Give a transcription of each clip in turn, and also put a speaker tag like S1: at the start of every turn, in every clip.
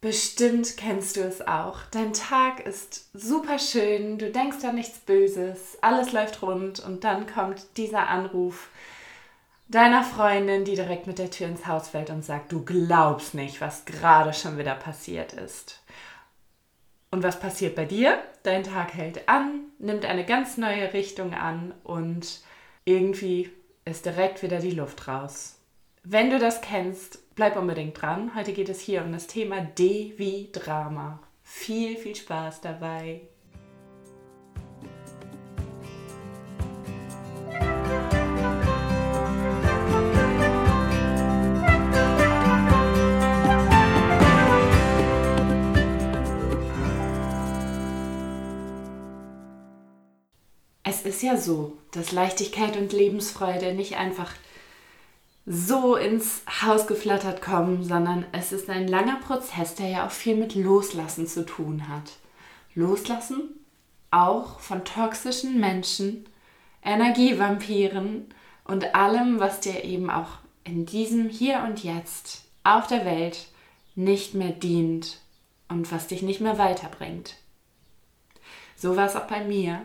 S1: Bestimmt kennst du es auch. Dein Tag ist super schön, du denkst an nichts Böses, alles läuft rund und dann kommt dieser Anruf deiner Freundin, die direkt mit der Tür ins Haus fällt und sagt, du glaubst nicht, was gerade schon wieder passiert ist. Und was passiert bei dir? Dein Tag hält an, nimmt eine ganz neue Richtung an und irgendwie ist direkt wieder die Luft raus. Wenn du das kennst, bleib unbedingt dran. Heute geht es hier um das Thema D wie Drama. Viel, viel Spaß dabei. Es ist ja so, dass Leichtigkeit und Lebensfreude nicht einfach so ins Haus geflattert kommen, sondern es ist ein langer Prozess, der ja auch viel mit Loslassen zu tun hat. Loslassen auch von toxischen Menschen, Energievampiren und allem, was dir eben auch in diesem Hier und Jetzt auf der Welt nicht mehr dient und was dich nicht mehr weiterbringt. So war es auch bei mir.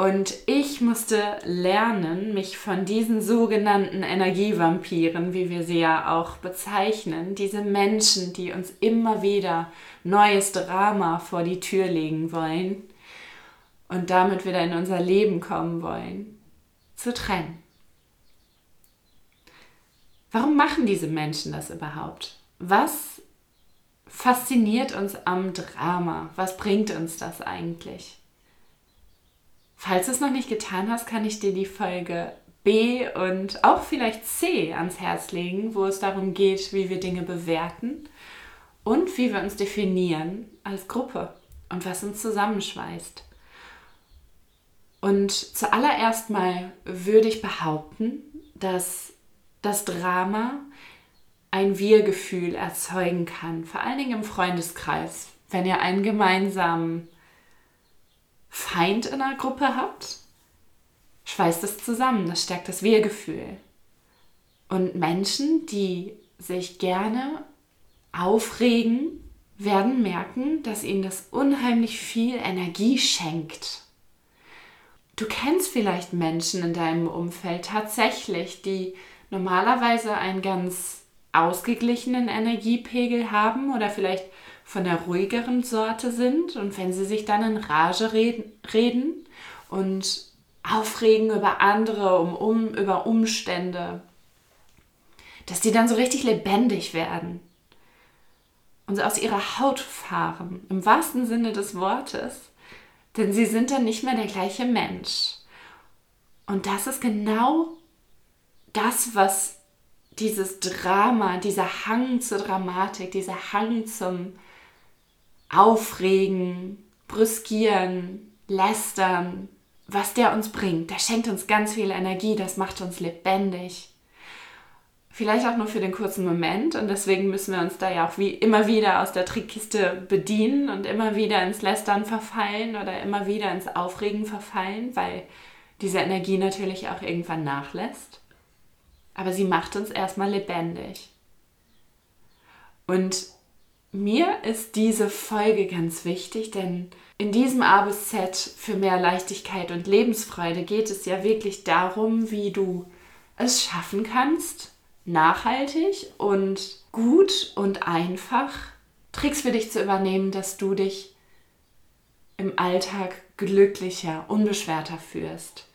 S1: Und ich musste lernen, mich von diesen sogenannten Energievampiren, wie wir sie ja auch bezeichnen, diese Menschen, die uns immer wieder neues Drama vor die Tür legen wollen und damit wieder in unser Leben kommen wollen, zu trennen. Warum machen diese Menschen das überhaupt? Was fasziniert uns am Drama? Was bringt uns das eigentlich? Falls du es noch nicht getan hast, kann ich dir die Folge B und auch vielleicht C ans Herz legen, wo es darum geht, wie wir Dinge bewerten und wie wir uns definieren als Gruppe und was uns zusammenschweißt. Und zuallererst mal würde ich behaupten, dass das Drama ein Wir-Gefühl erzeugen kann, vor allen Dingen im Freundeskreis, wenn ihr einen gemeinsamen Feind in einer Gruppe habt, schweißt es zusammen, das stärkt das Wir-Gefühl. Und Menschen, die sich gerne aufregen, werden merken, dass ihnen das unheimlich viel Energie schenkt. Du kennst vielleicht Menschen in deinem Umfeld tatsächlich, die normalerweise einen ganz ausgeglichenen Energiepegel haben oder vielleicht von der ruhigeren Sorte sind und wenn sie sich dann in Rage reden, und aufregen über andere, um, um, über Umstände, dass die dann so richtig lebendig werden und aus ihrer Haut fahren, im wahrsten Sinne des Wortes, denn sie sind dann nicht mehr der gleiche Mensch. Und das ist genau das, was dieses Drama, dieser Hang zur Dramatik, dieser Hang zum aufregen, brüskieren, lästern, was der uns bringt. Der schenkt uns ganz viel Energie, das macht uns lebendig. Vielleicht auch nur für den kurzen Moment und deswegen müssen wir uns da ja auch wie immer wieder aus der Trickkiste bedienen und immer wieder ins Lästern verfallen oder immer wieder ins Aufregen verfallen, weil diese Energie natürlich auch irgendwann nachlässt. Aber sie macht uns erstmal lebendig. Und mir ist diese Folge ganz wichtig, denn in diesem A bis Z für mehr Leichtigkeit und Lebensfreude geht es ja wirklich darum, wie du es schaffen kannst, nachhaltig und gut und einfach Tricks für dich zu übernehmen, dass du dich im Alltag glücklicher, unbeschwerter führst.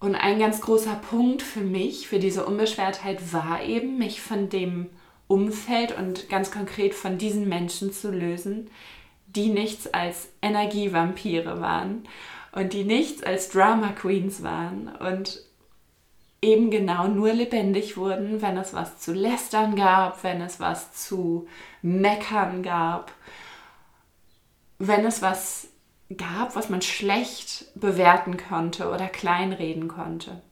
S1: Und ein ganz großer Punkt für mich, für diese Unbeschwertheit, war eben, mich von dem Umfeld und ganz konkret von diesen Menschen zu lösen, die nichts als Energievampire waren und die nichts als Drama Queens waren und eben genau nur lebendig wurden, wenn es was zu lästern gab, wenn es was zu meckern gab, wenn es was gab, was man schlecht bewerten konnte oder kleinreden konnte.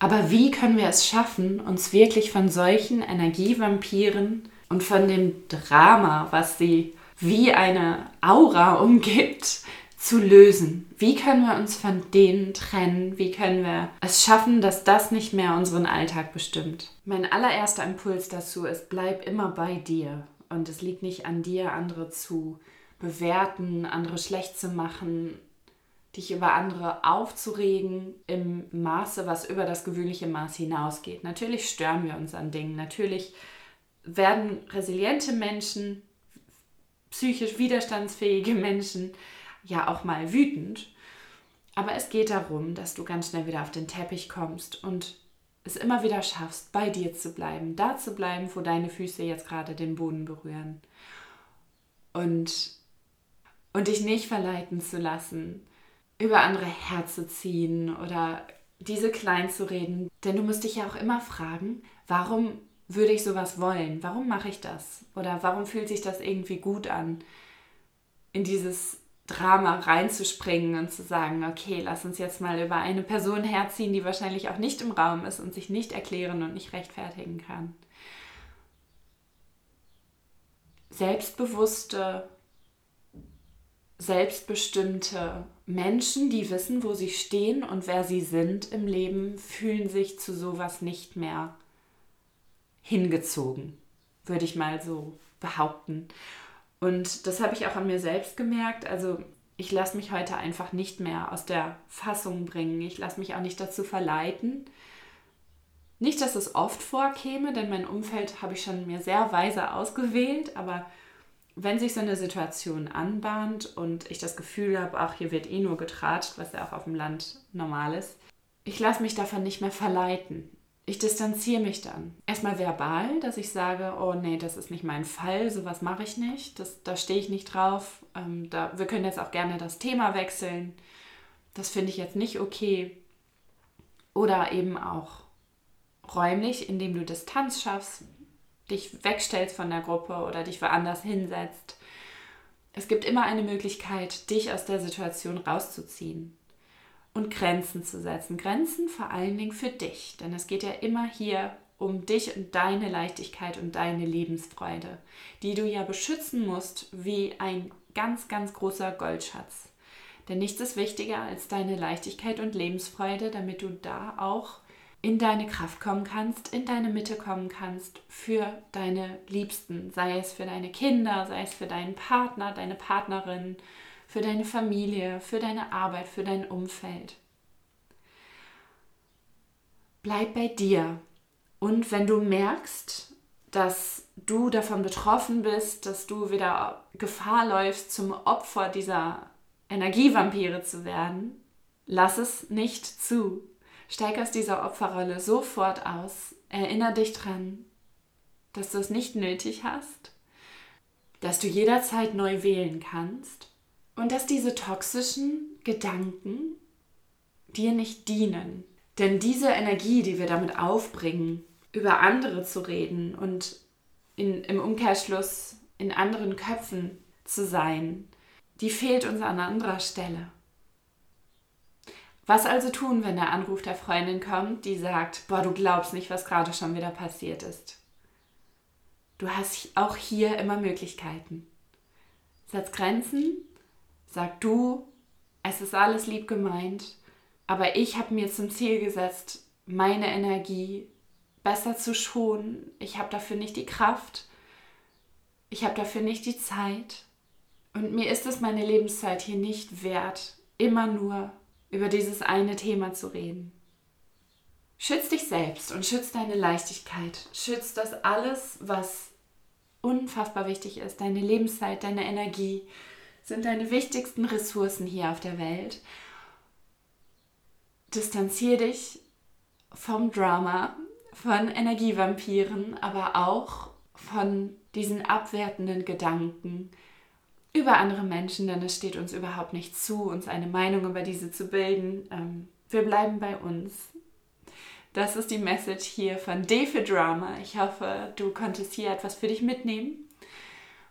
S1: Aber wie können wir es schaffen, uns wirklich von solchen Energievampiren und von dem Drama, was sie wie eine Aura umgibt, zu lösen? Wie können wir uns von denen trennen? Wie können wir es schaffen, dass das nicht mehr unseren Alltag bestimmt? Mein allererster Impuls dazu ist, bleib immer bei dir Und es liegt nicht an dir, andere zu bewerten, andere schlecht zu machen, dich über andere aufzuregen im Maße, was über das gewöhnliche Maß hinausgeht. Natürlich stören wir uns an Dingen. Natürlich werden resiliente Menschen, psychisch widerstandsfähige Menschen ja auch mal wütend. Aber es geht darum, dass du ganz schnell wieder auf den Teppich kommst und es immer wieder schaffst, bei dir zu bleiben, da zu bleiben, wo deine Füße jetzt gerade den Boden berühren. Und, und dich nicht verleiten zu lassen, über andere herzuziehen oder diese klein zu reden. Denn du musst dich ja auch immer fragen, warum würde ich sowas wollen? Warum mache ich das? Oder warum fühlt sich das irgendwie gut an, in dieses Drama reinzuspringen und zu sagen, okay, lass uns jetzt mal über eine Person herziehen, die wahrscheinlich auch nicht im Raum ist und sich nicht erklären und nicht rechtfertigen kann. Selbstbewusste, selbstbestimmte Menschen, die wissen, wo sie stehen und wer sie sind im Leben, fühlen sich zu sowas nicht mehr hingezogen, würde ich mal so behaupten. Und das habe ich auch an mir selbst gemerkt. Also ich lasse mich heute einfach nicht mehr aus der Fassung bringen. Ich lasse mich auch nicht dazu verleiten. Nicht, dass es oft vorkäme, denn mein Umfeld habe ich schon mir sehr weise ausgewählt, aber wenn sich so eine Situation anbahnt und ich das Gefühl habe, ach, hier wird eh nur getratscht, was ja auch auf dem Land normal ist, ich lasse mich davon nicht mehr verleiten ich distanziere mich dann. Erstmal verbal, dass ich sage, oh nee, das ist nicht mein Fall, sowas mache ich nicht, das, da stehe ich nicht drauf. Ähm, da, wir können jetzt auch gerne das Thema wechseln. Das finde ich jetzt nicht okay. Oder eben auch räumlich, indem du Distanz schaffst, dich wegstellst von der Gruppe oder dich woanders hinsetzt. Es gibt immer eine Möglichkeit, dich aus der Situation rauszuziehen und Grenzen zu setzen. Grenzen vor allen Dingen für dich, denn es geht ja immer hier um dich und deine Leichtigkeit und deine Lebensfreude, die du ja beschützen musst wie ein ganz, ganz großer Goldschatz. Denn nichts ist wichtiger als deine Leichtigkeit und Lebensfreude, damit du da auch in deine Kraft kommen kannst, in deine Mitte kommen kannst für deine Liebsten, sei es für deine Kinder, sei es für deinen Partner, deine Partnerin, für deine Familie, für deine Arbeit, für dein Umfeld. Bleib bei dir. Und wenn du merkst, dass du davon betroffen bist, dass du wieder Gefahr läufst, zum Opfer dieser Energievampire zu werden, lass es nicht zu. Steig aus dieser Opferrolle sofort aus. Erinner dich dran, dass du es nicht nötig hast, dass du jederzeit neu wählen kannst und dass diese toxischen Gedanken dir nicht dienen. Denn diese Energie, die wir damit aufbringen, über andere zu reden und in, im Umkehrschluss in anderen Köpfen zu sein, die fehlt uns an anderer Stelle. Was also tun, wenn der Anruf der Freundin kommt, die sagt, boah, du glaubst nicht, was gerade schon wieder passiert ist. Du hast auch hier immer Möglichkeiten. Setz Grenzen Sag du, es ist alles lieb gemeint, aber ich habe mir zum Ziel gesetzt, meine Energie besser zu schonen. Ich habe dafür nicht die Kraft. Ich habe dafür nicht die Zeit. Und mir ist es meine Lebenszeit hier nicht wert, immer nur über dieses eine Thema zu reden. Schütz dich selbst und schütz deine Leichtigkeit. Schütz das alles, was unfassbar wichtig ist. Deine Lebenszeit, deine Energie, sind deine wichtigsten Ressourcen hier auf der Welt. Distanziere dich vom Drama, von Energievampiren, aber auch von diesen abwertenden Gedanken über andere Menschen, denn es steht uns überhaupt nicht zu, uns eine Meinung über diese zu bilden. Ähm, wir bleiben bei uns. Das ist die Message hier von D für Drama. Ich hoffe, du konntest hier etwas für dich mitnehmen.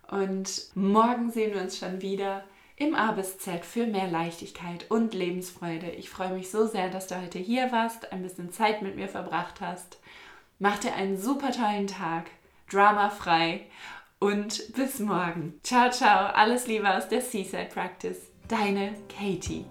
S1: Und morgen sehen wir uns schon wieder im A bis Z für mehr Leichtigkeit und Lebensfreude. Ich freue mich so sehr, dass du heute hier warst, ein bisschen Zeit mit mir verbracht hast. Mach dir einen super tollen Tag, dramafrei und bis morgen. Ciao, ciao, alles Liebe aus der Seaside Practice. Deine Katie.